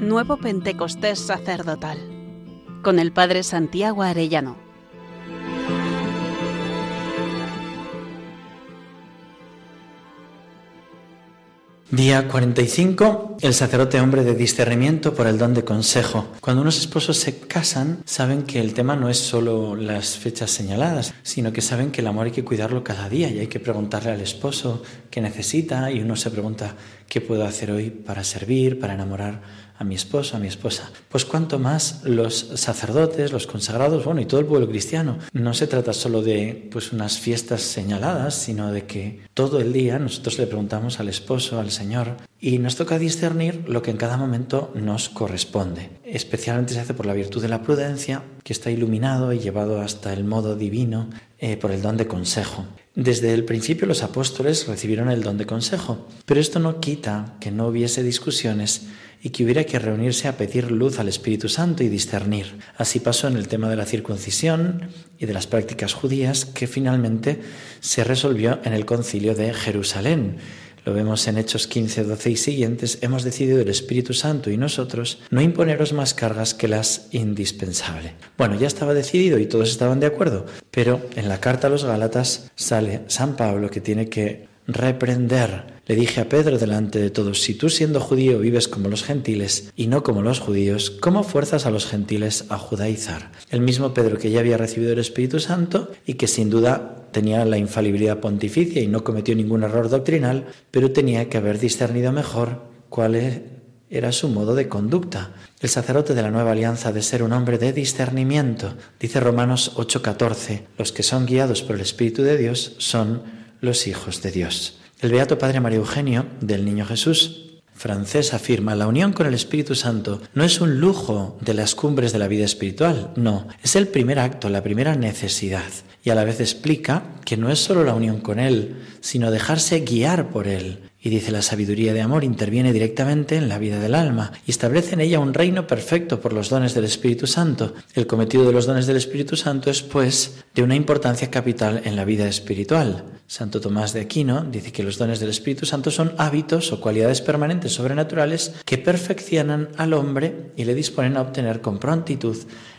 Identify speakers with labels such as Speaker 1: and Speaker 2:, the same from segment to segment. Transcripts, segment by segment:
Speaker 1: Nuevo Pentecostés Sacerdotal, con el Padre Santiago Arellano.
Speaker 2: Día 45. El sacerdote hombre de discernimiento por el don de consejo. Cuando unos esposos se casan, saben que el tema no es solo las fechas señaladas, sino que saben que el amor hay que cuidarlo cada día y hay que preguntarle al esposo qué necesita y uno se pregunta qué puedo hacer hoy para servir, para enamorar a mi esposo, a mi esposa. Pues cuanto más los sacerdotes, los consagrados, bueno, y todo el pueblo cristiano. No se trata solo de pues unas fiestas señaladas, sino de que todo el día nosotros le preguntamos al esposo, al Señor, y nos toca discernir lo que en cada momento nos corresponde. Especialmente se hace por la virtud de la prudencia, que está iluminado y llevado hasta el modo divino eh, por el don de consejo. Desde el principio los apóstoles recibieron el don de consejo, pero esto no quita que no hubiese discusiones y que hubiera que reunirse a pedir luz al Espíritu Santo y discernir. Así pasó en el tema de la circuncisión y de las prácticas judías que finalmente se resolvió en el concilio de Jerusalén. Lo vemos en Hechos 15, 12 y siguientes. Hemos decidido el Espíritu Santo y nosotros no imponeros más cargas que las indispensables. Bueno, ya estaba decidido y todos estaban de acuerdo, pero en la carta a los Gálatas sale San Pablo que tiene que reprender le dije a Pedro delante de todos, si tú siendo judío vives como los gentiles y no como los judíos, ¿cómo fuerzas a los gentiles a judaizar? El mismo Pedro que ya había recibido el Espíritu Santo y que sin duda tenía la infalibilidad pontificia y no cometió ningún error doctrinal, pero tenía que haber discernido mejor cuál e-, era su modo de conducta. El sacerdote de la nueva alianza de ser un hombre de discernimiento. Dice Romanos 8:14, los que son guiados por el Espíritu de Dios son los hijos de Dios. El Beato Padre María Eugenio del Niño Jesús francés afirma, la unión con el Espíritu Santo no es un lujo de las cumbres de la vida espiritual, no, es el primer acto, la primera necesidad. Y a la vez explica que no es solo la unión con Él, sino dejarse guiar por Él. Y dice, la sabiduría de amor interviene directamente en la vida del alma y establece en ella un reino perfecto por los dones del Espíritu Santo. El cometido de los dones del Espíritu Santo es, pues, de una importancia capital en la vida espiritual. Santo Tomás de Aquino dice que los dones del Espíritu Santo son hábitos o cualidades permanentes sobrenaturales que perfeccionan al hombre y le disponen a obtener con prontitud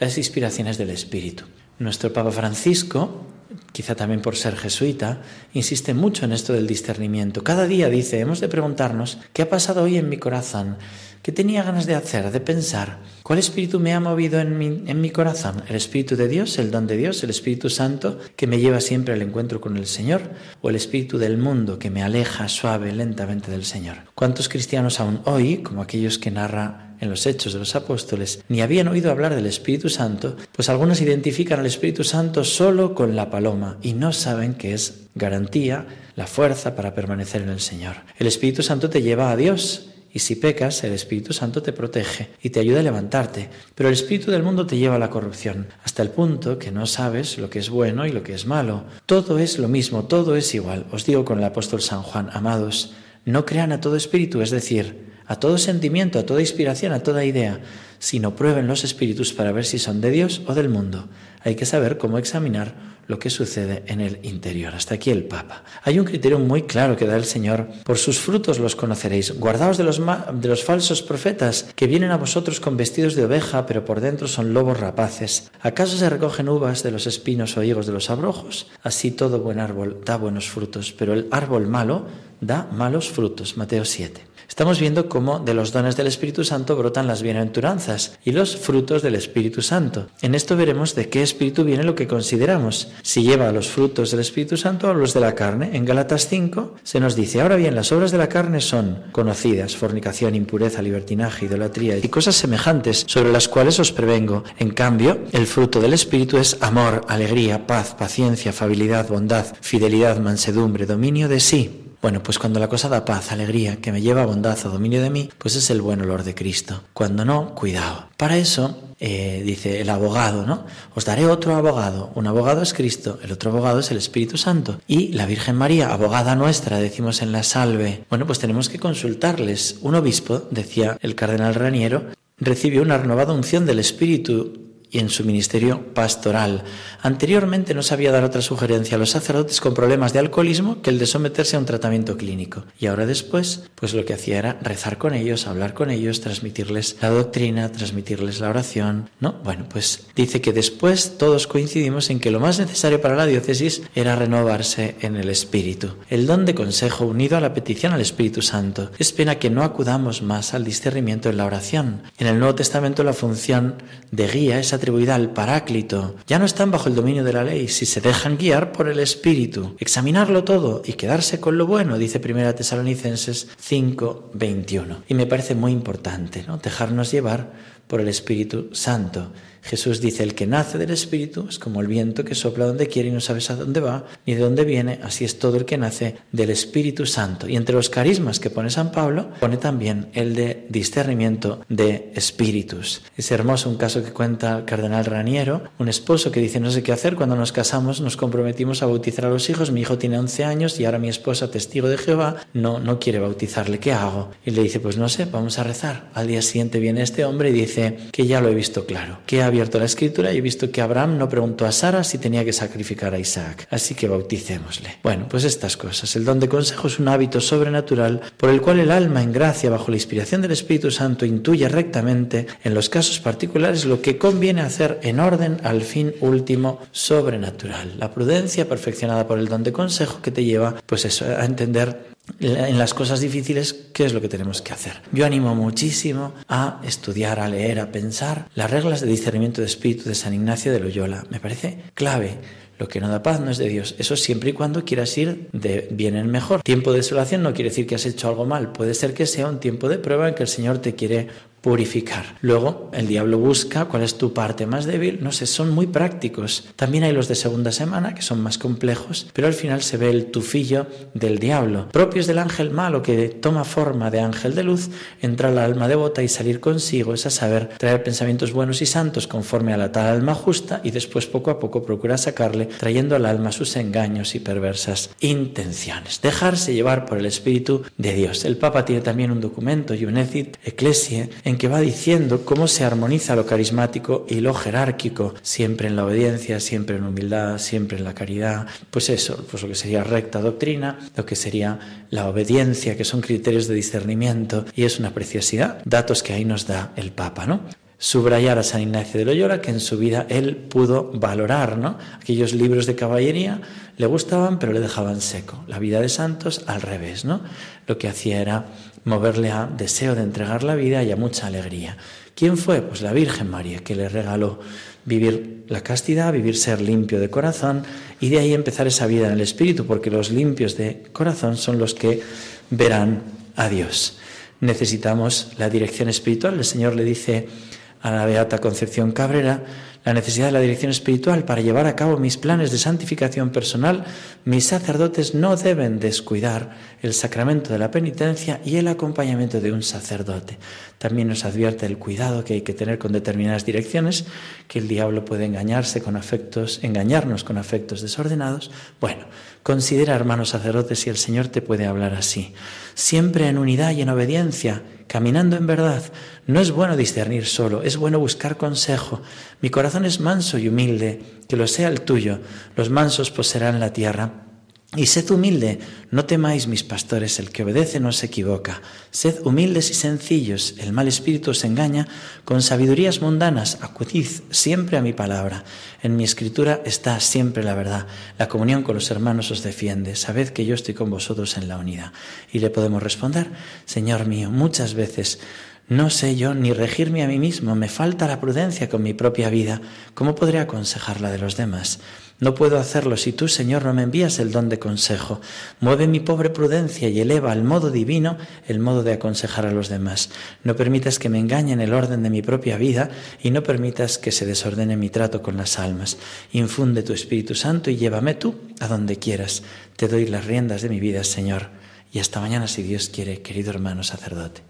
Speaker 2: las inspiraciones del Espíritu. Nuestro Papa Francisco, quizá también por ser jesuita, insiste mucho en esto del discernimiento. Cada día dice, hemos de preguntarnos, ¿qué ha pasado hoy en mi corazón? ¿Qué tenía ganas de hacer, de pensar? ¿Cuál espíritu me ha movido en mi, en mi corazón? ¿El espíritu de Dios, el don de Dios, el Espíritu Santo que me lleva siempre al encuentro con el Señor? ¿O el espíritu del mundo que me aleja suave, lentamente del Señor? ¿Cuántos cristianos aún hoy, como aquellos que narra en los hechos de los apóstoles, ni habían oído hablar del Espíritu Santo, pues algunos identifican al Espíritu Santo solo con la paloma y no saben que es garantía, la fuerza para permanecer en el Señor. El Espíritu Santo te lleva a Dios y si pecas, el Espíritu Santo te protege y te ayuda a levantarte. Pero el Espíritu del mundo te lleva a la corrupción, hasta el punto que no sabes lo que es bueno y lo que es malo. Todo es lo mismo, todo es igual. Os digo con el apóstol San Juan, amados, no crean a todo espíritu, es decir, a todo sentimiento, a toda inspiración, a toda idea, sino prueben los espíritus para ver si son de Dios o del mundo. Hay que saber cómo examinar lo que sucede en el interior. Hasta aquí el Papa. Hay un criterio muy claro que da el Señor. Por sus frutos los conoceréis. Guardaos de los, de los falsos profetas que vienen a vosotros con vestidos de oveja, pero por dentro son lobos rapaces. ¿Acaso se recogen uvas de los espinos o higos de los abrojos? Así todo buen árbol da buenos frutos, pero el árbol malo da malos frutos. Mateo 7. Estamos viendo cómo de los dones del Espíritu Santo brotan las bienaventuranzas y los frutos del Espíritu Santo. En esto veremos de qué espíritu viene lo que consideramos, si lleva los frutos del Espíritu Santo o los de la carne. En Galatas 5 se nos dice, ahora bien, las obras de la carne son conocidas, fornicación, impureza, libertinaje, idolatría y cosas semejantes, sobre las cuales os prevengo. En cambio, el fruto del Espíritu es amor, alegría, paz, paciencia, afabilidad, bondad, fidelidad, mansedumbre, dominio de sí. Bueno, pues cuando la cosa da paz, alegría, que me lleva a bondad o dominio de mí, pues es el buen olor de Cristo. Cuando no, cuidado. Para eso, eh, dice el abogado, ¿no? Os daré otro abogado. Un abogado es Cristo, el otro abogado es el Espíritu Santo. Y la Virgen María, abogada nuestra, decimos en la salve. Bueno, pues tenemos que consultarles. Un obispo, decía el cardenal Raniero, recibió una renovada unción del Espíritu y en su ministerio pastoral. Anteriormente no sabía dar otra sugerencia a los sacerdotes con problemas de alcoholismo que el de someterse a un tratamiento clínico. Y ahora después, pues lo que hacía era rezar con ellos, hablar con ellos, transmitirles la doctrina, transmitirles la oración, ¿no? Bueno, pues dice que después todos coincidimos en que lo más necesario para la diócesis era renovarse en el espíritu. El don de consejo unido a la petición al Espíritu Santo. Es pena que no acudamos más al discernimiento en la oración. En el Nuevo Testamento la función de guía es atribuida al Paráclito. Ya no están bajo el dominio de la ley si se dejan guiar por el Espíritu. Examinarlo todo y quedarse con lo bueno, dice Primera Tesalonicenses 5, 21. Y me parece muy importante, ¿no? Dejarnos llevar por el Espíritu Santo. Jesús dice, el que nace del Espíritu es como el viento que sopla donde quiere y no sabes a dónde va ni de dónde viene, así es todo el que nace del Espíritu Santo. Y entre los carismas que pone San Pablo, pone también el de discernimiento de espíritus. Es hermoso un caso que cuenta el cardenal Raniero, un esposo que dice, no sé qué hacer, cuando nos casamos nos comprometimos a bautizar a los hijos, mi hijo tiene 11 años y ahora mi esposa, testigo de Jehová, no, no quiere bautizarle, ¿qué hago? Y le dice, pues no sé, vamos a rezar. Al día siguiente viene este hombre y dice que ya lo he visto claro, que abierto la escritura y he visto que Abraham no preguntó a Sara si tenía que sacrificar a Isaac. Así que bauticémosle. Bueno, pues estas cosas. El don de consejo es un hábito sobrenatural por el cual el alma en gracia bajo la inspiración del Espíritu Santo intuye rectamente en los casos particulares lo que conviene hacer en orden al fin último sobrenatural. La prudencia perfeccionada por el don de consejo que te lleva pues eso, a entender en las cosas difíciles, ¿qué es lo que tenemos que hacer? Yo animo muchísimo a estudiar, a leer, a pensar las reglas de discernimiento de espíritu de San Ignacio de Loyola. Me parece clave. Lo que no da paz no es de Dios. Eso siempre y cuando quieras ir de bien en mejor. Tiempo de desolación no quiere decir que has hecho algo mal. Puede ser que sea un tiempo de prueba en que el Señor te quiere purificar. Luego, el diablo busca cuál es tu parte más débil. No sé, son muy prácticos. También hay los de segunda semana, que son más complejos, pero al final se ve el tufillo del diablo. Propios del ángel malo que toma forma de ángel de luz, entra al alma devota y salir consigo es a saber traer pensamientos buenos y santos conforme a la tal alma justa y después poco a poco procura sacarle, trayendo al alma sus engaños y perversas intenciones. Dejarse llevar por el Espíritu de Dios. El Papa tiene también un documento, Iunecit Ecclesie, en que va diciendo cómo se armoniza lo carismático y lo jerárquico, siempre en la obediencia, siempre en humildad, siempre en la caridad, pues eso, pues lo que sería recta doctrina, lo que sería la obediencia, que son criterios de discernimiento, y es una preciosidad, datos que ahí nos da el Papa, ¿no? Subrayar a San Ignacio de Loyola que en su vida él pudo valorar, ¿no? Aquellos libros de caballería le gustaban, pero le dejaban seco. La vida de santos al revés, ¿no? Lo que hacía era moverle a deseo de entregar la vida y a mucha alegría. ¿Quién fue? Pues la Virgen María, que le regaló vivir la castidad, vivir ser limpio de corazón y de ahí empezar esa vida en el Espíritu, porque los limpios de corazón son los que verán a Dios. Necesitamos la dirección espiritual. El Señor le dice a la Beata Concepción Cabrera, la necesidad de la dirección espiritual para llevar a cabo mis planes de santificación personal, mis sacerdotes no deben descuidar el sacramento de la penitencia y el acompañamiento de un sacerdote. También nos advierte el cuidado que hay que tener con determinadas direcciones, que el diablo puede engañarse con afectos, engañarnos con afectos desordenados. Bueno, considera, hermanos sacerdotes, si el Señor te puede hablar así, siempre en unidad y en obediencia caminando en verdad. No es bueno discernir solo, es bueno buscar consejo. Mi corazón es manso y humilde, que lo sea el tuyo. Los mansos poseerán la tierra. Y sed humilde, no temáis mis pastores, el que obedece no se equivoca. Sed humildes y sencillos, el mal espíritu os engaña, con sabidurías mundanas acudid siempre a mi palabra. En mi escritura está siempre la verdad. La comunión con los hermanos os defiende. Sabed que yo estoy con vosotros en la unidad. Y le podemos responder, Señor mío, muchas veces no sé yo ni regirme a mí mismo, me falta la prudencia con mi propia vida. ¿Cómo podré aconsejar de los demás? No puedo hacerlo si tú, Señor, no me envías el don de consejo. Mueve mi pobre prudencia y eleva al modo divino el modo de aconsejar a los demás. No permitas que me engañen el orden de mi propia vida y no permitas que se desordene mi trato con las almas. Infunde tu Espíritu Santo y llévame tú a donde quieras. Te doy las riendas de mi vida, Señor. Y hasta mañana, si Dios quiere, querido hermano sacerdote.